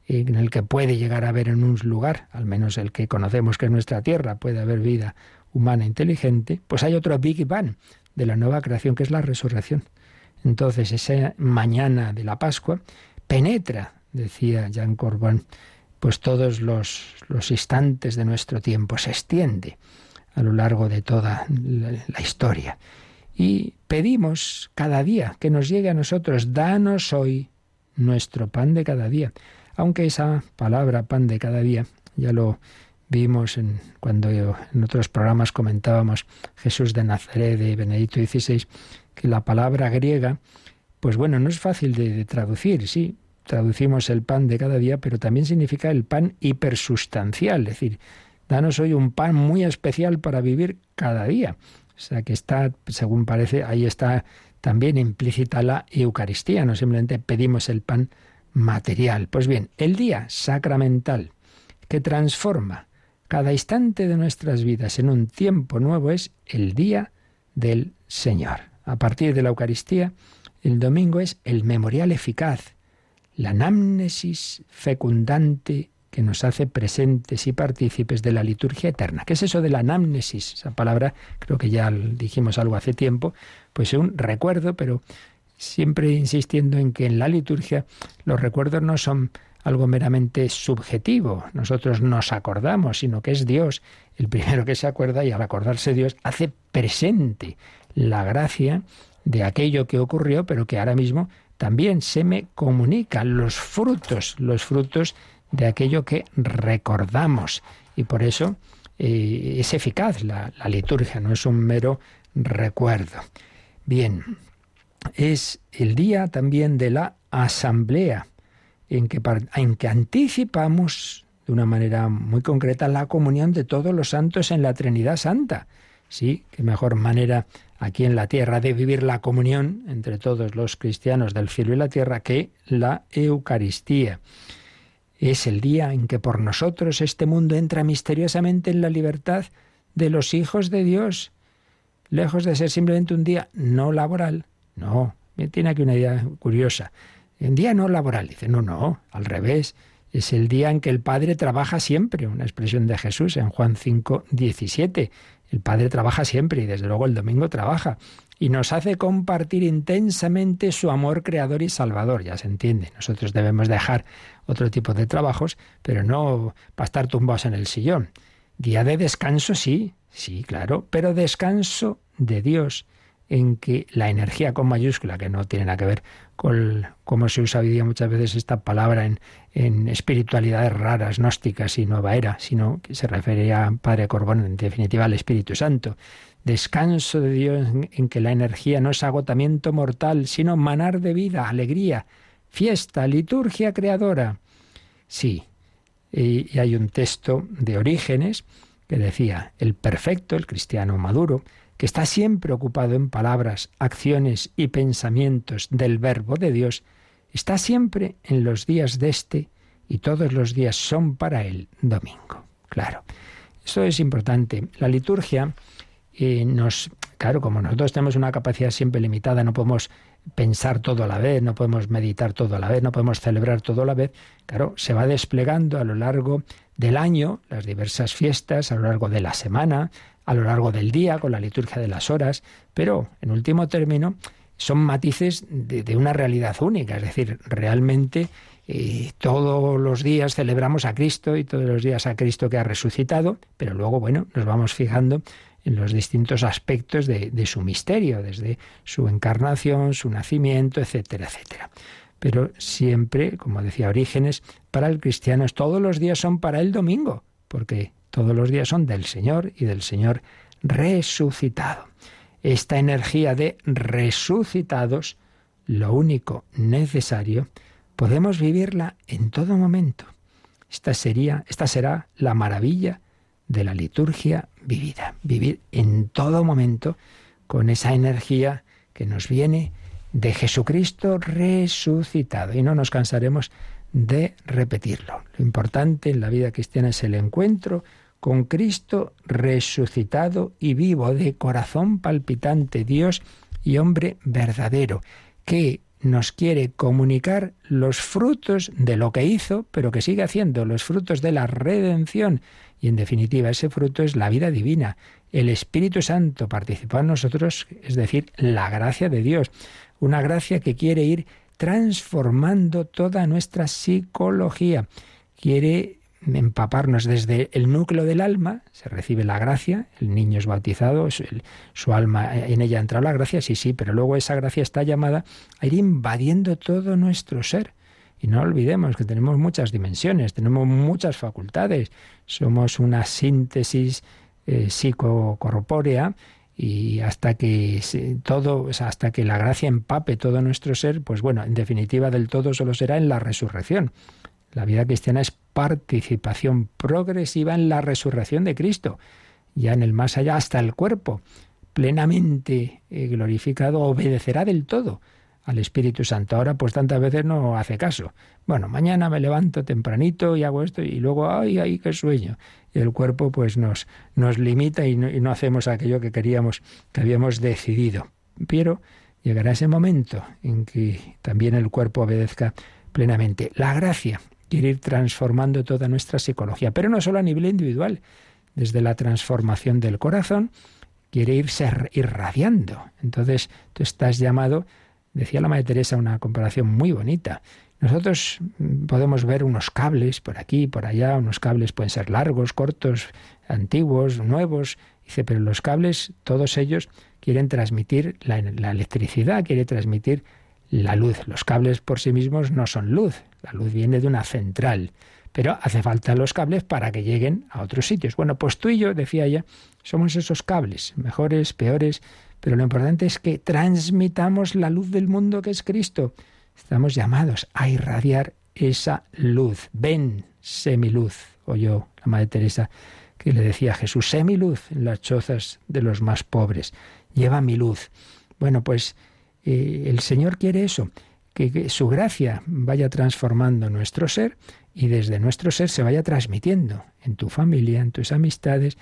Speaker 2: en el que puede llegar a haber en un lugar, al menos el que conocemos que es nuestra Tierra, puede haber vida humana inteligente, pues hay otro Big Bang de la nueva creación que es la resurrección. Entonces, esa mañana de la Pascua penetra, decía Jean Corbin, pues todos los, los instantes de nuestro tiempo, se extiende. a lo largo de toda la, la historia. Y pedimos cada día que nos llegue a nosotros, danos hoy nuestro pan de cada día. Aunque esa palabra pan de cada día, ya lo vimos en, cuando en otros programas comentábamos Jesús de Nazaret de Benedicto XVI, que la palabra griega, pues bueno, no es fácil de, de traducir, sí, traducimos el pan de cada día, pero también significa el pan hipersustancial, es decir, danos hoy un pan muy especial para vivir cada día. O sea que está, según parece, ahí está también implícita la Eucaristía, no simplemente pedimos el pan material. Pues bien, el día sacramental que transforma cada instante de nuestras vidas en un tiempo nuevo es el día del Señor. A partir de la Eucaristía, el domingo es el memorial eficaz, la anamnesis fecundante que nos hace presentes y partícipes de la liturgia eterna. ¿Qué es eso de la anamnesis? Esa palabra creo que ya dijimos algo hace tiempo, pues es un recuerdo, pero siempre insistiendo en que en la liturgia los recuerdos no son algo meramente subjetivo, nosotros nos acordamos, sino que es Dios el primero que se acuerda y al acordarse Dios hace presente la gracia de aquello que ocurrió, pero que ahora mismo también se me comunica los frutos, los frutos de aquello que recordamos. Y por eso eh, es eficaz la, la liturgia, no es un mero recuerdo. Bien, es el día también de la asamblea, en que, en que anticipamos de una manera muy concreta la comunión de todos los santos en la Trinidad Santa. Sí, qué mejor manera aquí en la tierra de vivir la comunión entre todos los cristianos del cielo y la tierra que la Eucaristía. Es el día en que por nosotros este mundo entra misteriosamente en la libertad de los hijos de Dios, lejos de ser simplemente un día no laboral. No, tiene aquí una idea curiosa. Un día no laboral. Dice, no, no, al revés. Es el día en que el Padre trabaja siempre, una expresión de Jesús en Juan 5, 17. El Padre trabaja siempre y desde luego el domingo trabaja y nos hace compartir intensamente su amor creador y salvador, ya se entiende. Nosotros debemos dejar otro tipo de trabajos, pero no para estar tumbados en el sillón. Día de descanso, sí, sí, claro, pero descanso de Dios, en que la energía con mayúscula, que no tiene nada que ver con cómo se usa hoy día muchas veces esta palabra en, en espiritualidades raras, gnósticas y nueva era, sino que se refería a Padre Corbón, en definitiva al Espíritu Santo. Descanso de Dios en, que la energía no es agotamiento mortal, sino manar de vida, alegría, fiesta, liturgia creadora. Sí, y hay un texto de Orígenes que decía, el perfecto, el cristiano maduro, que está siempre ocupado en palabras, acciones y pensamientos del verbo de Dios, está siempre en los días de este y todos los días son para él domingo. Claro, eso es importante. La liturgia eh, nos, claro, como nosotros tenemos una capacidad siempre limitada, no podemos pensar todo a la vez, no podemos meditar todo a la vez, no podemos celebrar todo a la vez, claro, se va desplegando a lo largo del año, las diversas fiestas, a lo largo de la semana, a lo largo del día, con la liturgia de las horas, pero en último término son matices de, una realidad única, es decir, realmente eh, todos los días celebramos a Cristo y todos los días a Cristo que ha resucitado, pero luego, bueno, nos vamos fijando en los distintos aspectos de, de su misterio, desde su encarnación, su nacimiento, etcétera, etcétera. Pero siempre, como decía Orígenes, para el cristiano todos los días son para el domingo, porque todos los días son del Señor y del Señor resucitado. Esta energía de resucitados, lo único necesario, podemos vivirla en todo momento. Esta sería, esta será la maravilla de la liturgia vivida, vivir en todo momento con esa energía que nos viene de Jesucristo resucitado y no nos cansaremos de repetirlo. Lo importante en la vida cristiana es el encuentro con Cristo resucitado y vivo, de corazón palpitante, Dios y hombre verdadero, que nos quiere comunicar los frutos de lo que hizo, pero que sigue haciendo, los frutos de la redención. Y en definitiva, ese fruto es la vida divina. El Espíritu Santo participa en nosotros, es decir, la gracia de Dios. Una gracia que quiere ir transformando toda nuestra psicología. Quiere empaparnos desde el núcleo del alma, se recibe la gracia, el niño es bautizado, su, alma, en ella entra la gracia, sí, sí, pero luego esa gracia está llamada a ir invadiendo todo nuestro ser. Y no olvidemos que tenemos muchas dimensiones, tenemos muchas facultades, somos una síntesis eh, psicocorpórea y hasta que todo, hasta que la gracia empape todo nuestro ser, pues bueno, en definitiva del todo solo será en la resurrección. La vida cristiana es participación progresiva en la resurrección de Cristo, ya en el más allá hasta el cuerpo, plenamente eh, glorificado, obedecerá del todo al Espíritu Santo. Ahora pues tantas veces no hace caso. Bueno, mañana me levanto tempranito y hago esto y luego, ay, ay, qué sueño. Y el cuerpo pues nos, nos limita y no, y no hacemos aquello que queríamos, que habíamos decidido. Pero llegará ese momento en que también el cuerpo obedezca plenamente. La gracia quiere ir transformando toda nuestra psicología, pero no solo a nivel individual, desde la transformación del corazón, quiere irse irradiando. Entonces tú estás llamado Decía la Madre Teresa una comparación muy bonita. Nosotros podemos ver unos cables por aquí, por allá, unos cables pueden ser largos, cortos, antiguos, nuevos. Dice, pero los cables, todos ellos quieren transmitir la, la electricidad, quiere transmitir la luz. Los cables por sí mismos no son luz, la luz viene de una central, pero hace falta los cables para que lleguen a otros sitios. Bueno, pues tú y yo, decía ella, somos esos cables, mejores, peores, pero lo importante es que transmitamos la luz del mundo que es Cristo. Estamos llamados a irradiar esa luz. Ven, semiluz, oyó la Madre Teresa que le decía a Jesús, semiluz en las chozas de los más pobres. Lleva mi luz. Bueno, pues eh, el Señor quiere eso, que, su gracia vaya transformando nuestro ser y desde nuestro ser se vaya transmitiendo en tu familia, en tus amistades,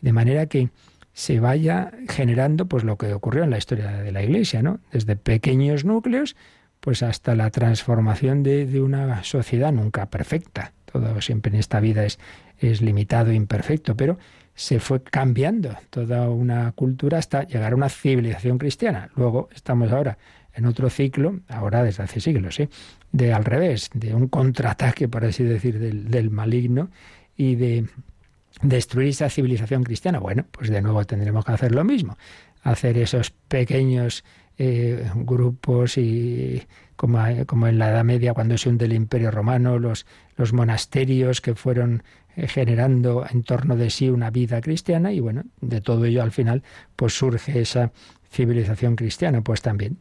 Speaker 2: de manera que se vaya generando pues lo que ocurrió en la historia de la Iglesia, ¿no? Desde pequeños núcleos pues hasta la transformación de, de una sociedad nunca perfecta. Todo siempre en esta vida es, es limitado e imperfecto, pero se fue cambiando toda una cultura hasta llegar a una civilización cristiana. Luego estamos ahora en otro ciclo, ahora desde hace siglos, ¿eh? de al revés, de un contraataque, por así decir, del, maligno y de destruir esa civilización cristiana. Bueno, pues de nuevo tendremos que hacer lo mismo, hacer esos pequeños eh, grupos y como, como, en la Edad Media cuando se hunde el Imperio Romano, los, los monasterios que fueron eh, generando en torno de sí una vida cristiana y bueno, de todo ello al final pues surge esa civilización cristiana, pues también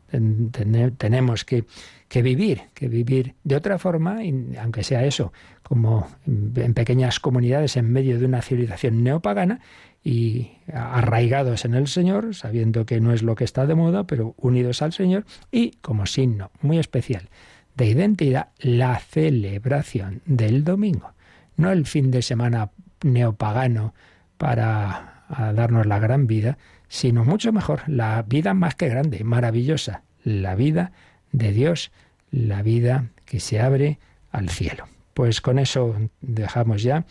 Speaker 2: tenemos que, que, vivir, que vivir de otra forma, aunque sea eso, como en pequeñas comunidades en medio de una civilización neopagana y arraigados en el Señor, sabiendo que no es lo que está de moda, pero unidos al Señor y como signo muy especial de identidad, la celebración del domingo, no el fin de semana neopagano para darnos la gran vida, sino mucho mejor, la vida más que grande, maravillosa, la vida de Dios, la vida que se abre al cielo. Pues con eso dejamos ya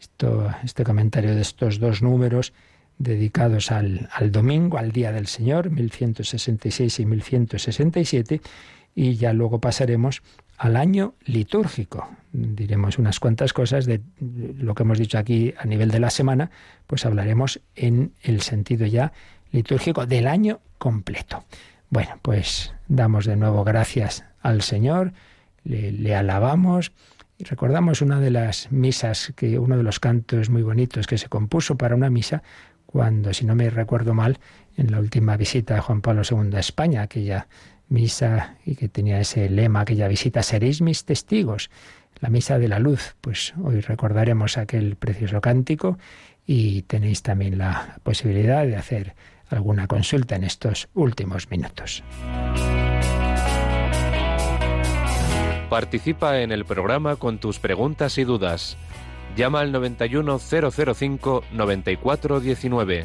Speaker 2: esto, este comentario de estos dos números dedicados al, al domingo, al Día del Señor, 1166 y 1167, y ya luego pasaremos al año litúrgico. Diremos unas cuantas cosas de lo que hemos dicho aquí a nivel de la semana, pues hablaremos en el sentido ya litúrgico del año completo. Bueno, pues damos de nuevo gracias al Señor, le, alabamos y recordamos una de las misas, que uno de los cantos muy bonitos que se compuso para una misa cuando, si no me recuerdo mal, en la última visita de Juan Pablo II a España, aquella misa y que tenía ese lema, aquella visita, seréis mis testigos, la misa de la luz. Pues hoy recordaremos aquel precioso cántico y tenéis también la posibilidad de hacer alguna consulta en estos últimos minutos.
Speaker 4: Participa en el programa con tus preguntas y dudas. Llama al 91005 9419.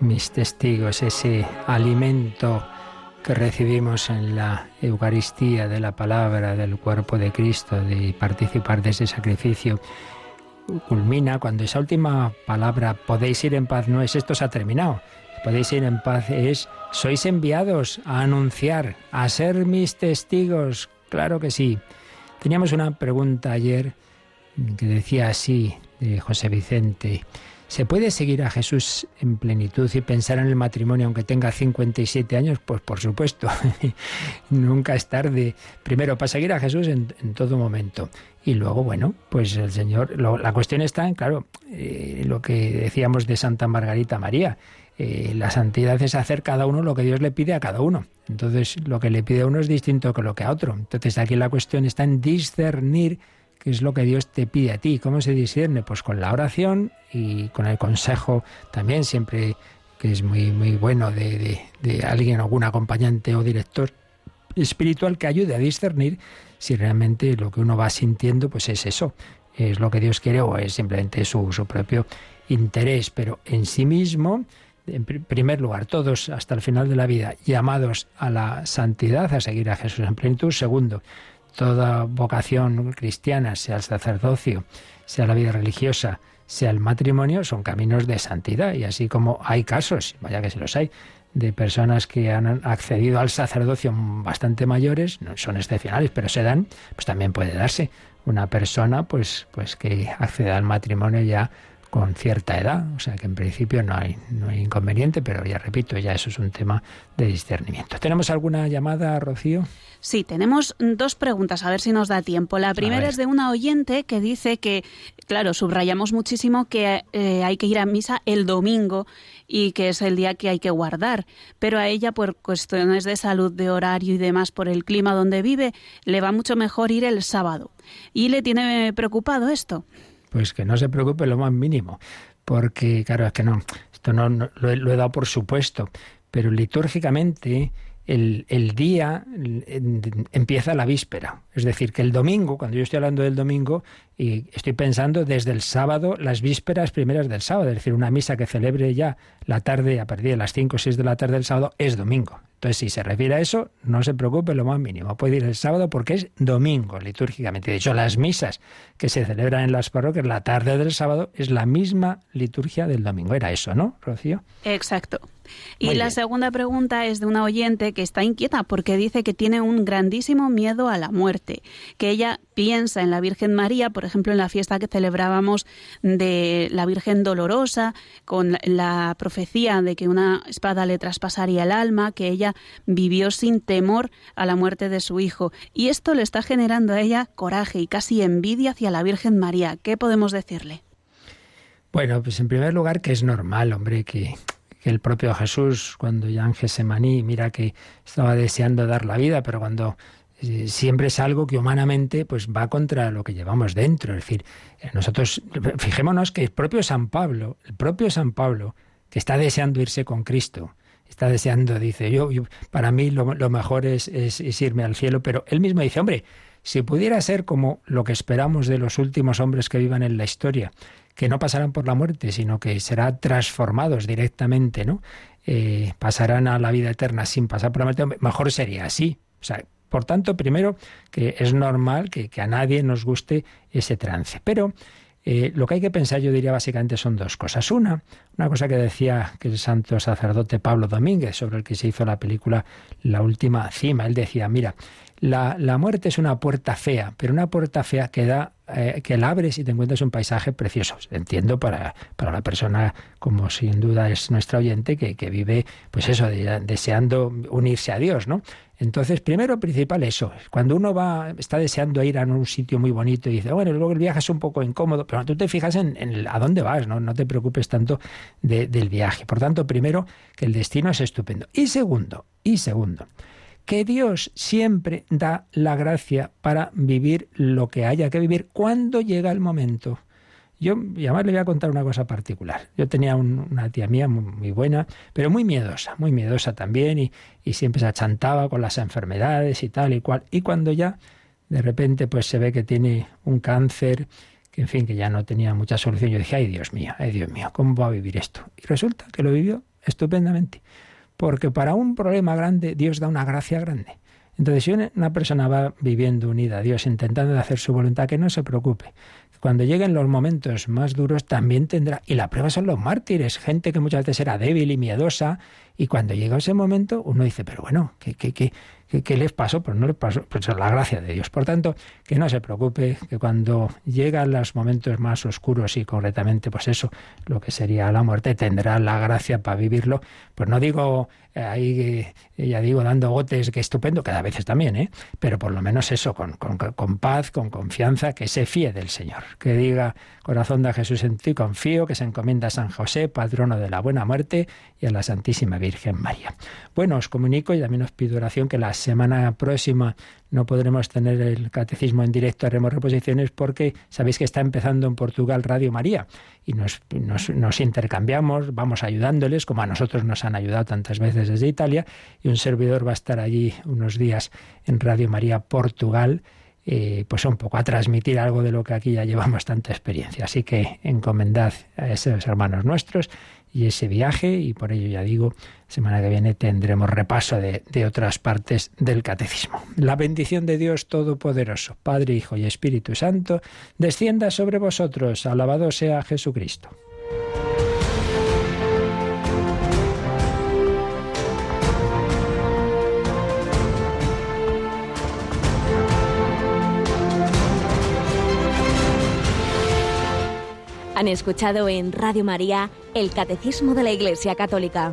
Speaker 2: mis testigos, ese alimento que recibimos en la Eucaristía de la palabra del cuerpo de Cristo, de participar de ese sacrificio, culmina cuando esa última palabra, podéis ir en paz, no es esto se ha terminado, podéis ir en paz, es sois enviados a anunciar, a ser mis testigos, claro que sí. Teníamos una pregunta ayer que decía así, de José Vicente, ¿Se puede seguir a Jesús en plenitud y pensar en el matrimonio aunque tenga 57 años? Pues por supuesto, <laughs> nunca es tarde. Primero, para seguir a Jesús en, todo momento. Y luego, bueno, pues el Señor, la cuestión está claro, eh, lo que decíamos de Santa Margarita María. Eh, la santidad es hacer cada uno lo que Dios le pide a cada uno. Entonces, lo que le pide a uno es distinto que lo que a otro. Entonces, aquí la cuestión está en discernir qué es lo que Dios te pide a ti. ¿Cómo se discierne? Pues con la oración y con el consejo también, siempre que es muy, muy bueno de, de, alguien, algún acompañante o director espiritual que ayude a discernir si realmente lo que uno va sintiendo pues es eso, es lo que Dios quiere o es simplemente su, su propio interés, pero en sí mismo, en primer lugar, todos hasta el final de la vida llamados a la santidad, a seguir a Jesús en plenitud. Segundo, toda vocación cristiana, sea el sacerdocio, sea la vida religiosa, sea el matrimonio, son caminos de santidad. Y así como hay casos, vaya que se los hay, de personas que han accedido al sacerdocio bastante mayores, no son excepcionales, pero se dan, pues también puede darse una persona pues, pues que acceda al matrimonio ya con cierta edad, o sea que en principio no hay, no hay inconveniente, pero ya repito, ya eso es un tema de discernimiento. ¿Tenemos alguna llamada, Rocío?
Speaker 3: Sí, tenemos dos preguntas, a ver si nos da tiempo. La primera es de una oyente que dice que, claro, subrayamos muchísimo que eh, hay que ir a misa el domingo y que es el día que hay que guardar, pero a ella por cuestiones de salud, de horario y demás, por el clima donde vive, le va mucho mejor ir el sábado. ¿Y le tiene preocupado esto?
Speaker 2: Pues que no se preocupe lo más mínimo, porque claro, es que no, esto no, lo, he, lo, he, dado por supuesto, pero litúrgicamente el, el día empieza la víspera. Es decir, que el domingo, cuando yo estoy hablando del domingo, y estoy pensando desde el sábado, las vísperas primeras del sábado, es decir, una misa que celebre ya la tarde, a partir de las 5 o 6 de la tarde del sábado, es domingo. Entonces, si se refiere a eso, no se preocupe lo más mínimo. Puede ir el sábado porque es domingo, litúrgicamente. De hecho, las misas que se celebran en las parroquias la tarde del sábado es la misma liturgia del domingo. Era eso, ¿no, Rocío?
Speaker 3: Exacto. Y Muy la bien. segunda pregunta es de una oyente que está inquieta porque dice que tiene un grandísimo miedo a la muerte, que ella piensa en la Virgen María, por ejemplo, en la fiesta que celebrábamos de la Virgen Dolorosa, con la profecía de que una espada le traspasaría el alma, que ella vivió sin temor a la muerte de su hijo. Y esto le está generando a ella coraje y casi envidia hacia la Virgen María. ¿Qué podemos decirle?
Speaker 2: Bueno, pues en primer lugar que es normal, hombre, que, el propio Jesús, cuando ya en Gesemaní, mira que estaba deseando dar la vida, pero cuando siempre es algo que humanamente pues va contra lo que llevamos dentro. Es decir, eh, nosotros, fijémonos que el propio San Pablo, el propio San Pablo, que está deseando irse con Cristo, está deseando, dice, yo, para mí lo, mejor es irme al cielo, pero él mismo dice, hombre, si pudiera ser como lo que esperamos de los últimos hombres que vivan en la historia, que no pasarán por la muerte, sino que serán transformados directamente, ¿no? Eh, pasarán a la vida eterna sin pasar por la muerte, mejor sería así. O sea, por tanto, primero, que es normal que, a nadie nos guste ese trance. Pero eh, lo que hay que pensar, yo diría básicamente, son dos cosas. Una, una cosa que decía que el santo sacerdote Pablo Domínguez, sobre el que se hizo la película La Última Cima, él decía, mira, la, la muerte es una puerta fea, pero una puerta fea que da eh, que la abres y te encuentras un paisaje precioso. Entiendo para, para la persona, como sin duda es nuestra oyente, que, que vive, pues eso, deseando unirse a Dios, ¿no? Entonces, primero principal eso, cuando uno va, está deseando ir a un sitio muy bonito y dice, bueno, luego el viaje es un poco incómodo, pero tú te fijas en, a dónde vas, ¿no? No te preocupes tanto del viaje. Por tanto, primero, que el destino es estupendo. Y segundo, y segundo, que Dios siempre da la gracia para vivir lo que haya que vivir cuando llega el momento. Yo, y además le voy a contar una cosa particular. Yo tenía una tía mía muy, buena, pero muy miedosa, muy miedosa también, y, y, siempre se achantaba con las enfermedades y tal y cual. Y cuando ya de repente pues se ve que tiene un cáncer, que en fin, que ya no tenía mucha solución, yo dije, ay Dios mío, ay Dios mío, ¿cómo va a vivir esto? Y resulta que lo vivió estupendamente porque para un problema grande Dios da una gracia grande. Entonces, si una persona va viviendo unida a Dios, intentando hacer su voluntad, que no se preocupe. Cuando lleguen los momentos más duros, también tendrá. Y la prueba son los mártires, gente que muchas veces era débil y miedosa. Y cuando llega ese momento, uno dice, pero bueno, ¿qué, qué, qué, ¿Qué, les pasó? Pues no les pasó, pues la gracia de Dios. Por tanto, que no se preocupe, que cuando llegan los momentos más oscuros y concretamente, pues eso, lo que sería la muerte, tendrá la gracia para vivirlo. Pues no digo eh, ahí, eh, ya digo, dando gotes, que estupendo, que a veces también, ¿eh? Pero por lo menos eso, con, con, con paz, con confianza, que se fíe del Señor. Que diga, corazón de Jesús en ti confío, que se encomienda a San José, patrono de la buena muerte, y a la Santísima Virgen María. Bueno, os comunico y también os pido oración que las semana próxima no podremos tener el catecismo en directo, haremos reposiciones porque sabéis que está empezando en Portugal Radio María y nos, nos, intercambiamos, vamos ayudándoles, como a nosotros nos han ayudado tantas veces desde Italia, y un servidor va a estar allí unos días en Radio María Portugal. Eh, pues un poco a transmitir algo de lo que aquí ya llevamos tanta experiencia. Así que encomendad a esos hermanos nuestros y ese viaje y por ello ya digo, semana que viene tendremos repaso de, otras partes del catecismo. La bendición de Dios Todopoderoso, Padre, Hijo y Espíritu Santo, descienda sobre vosotros. Alabado sea Jesucristo.
Speaker 1: Han escuchado en Radio María el Catecismo de la Iglesia Católica.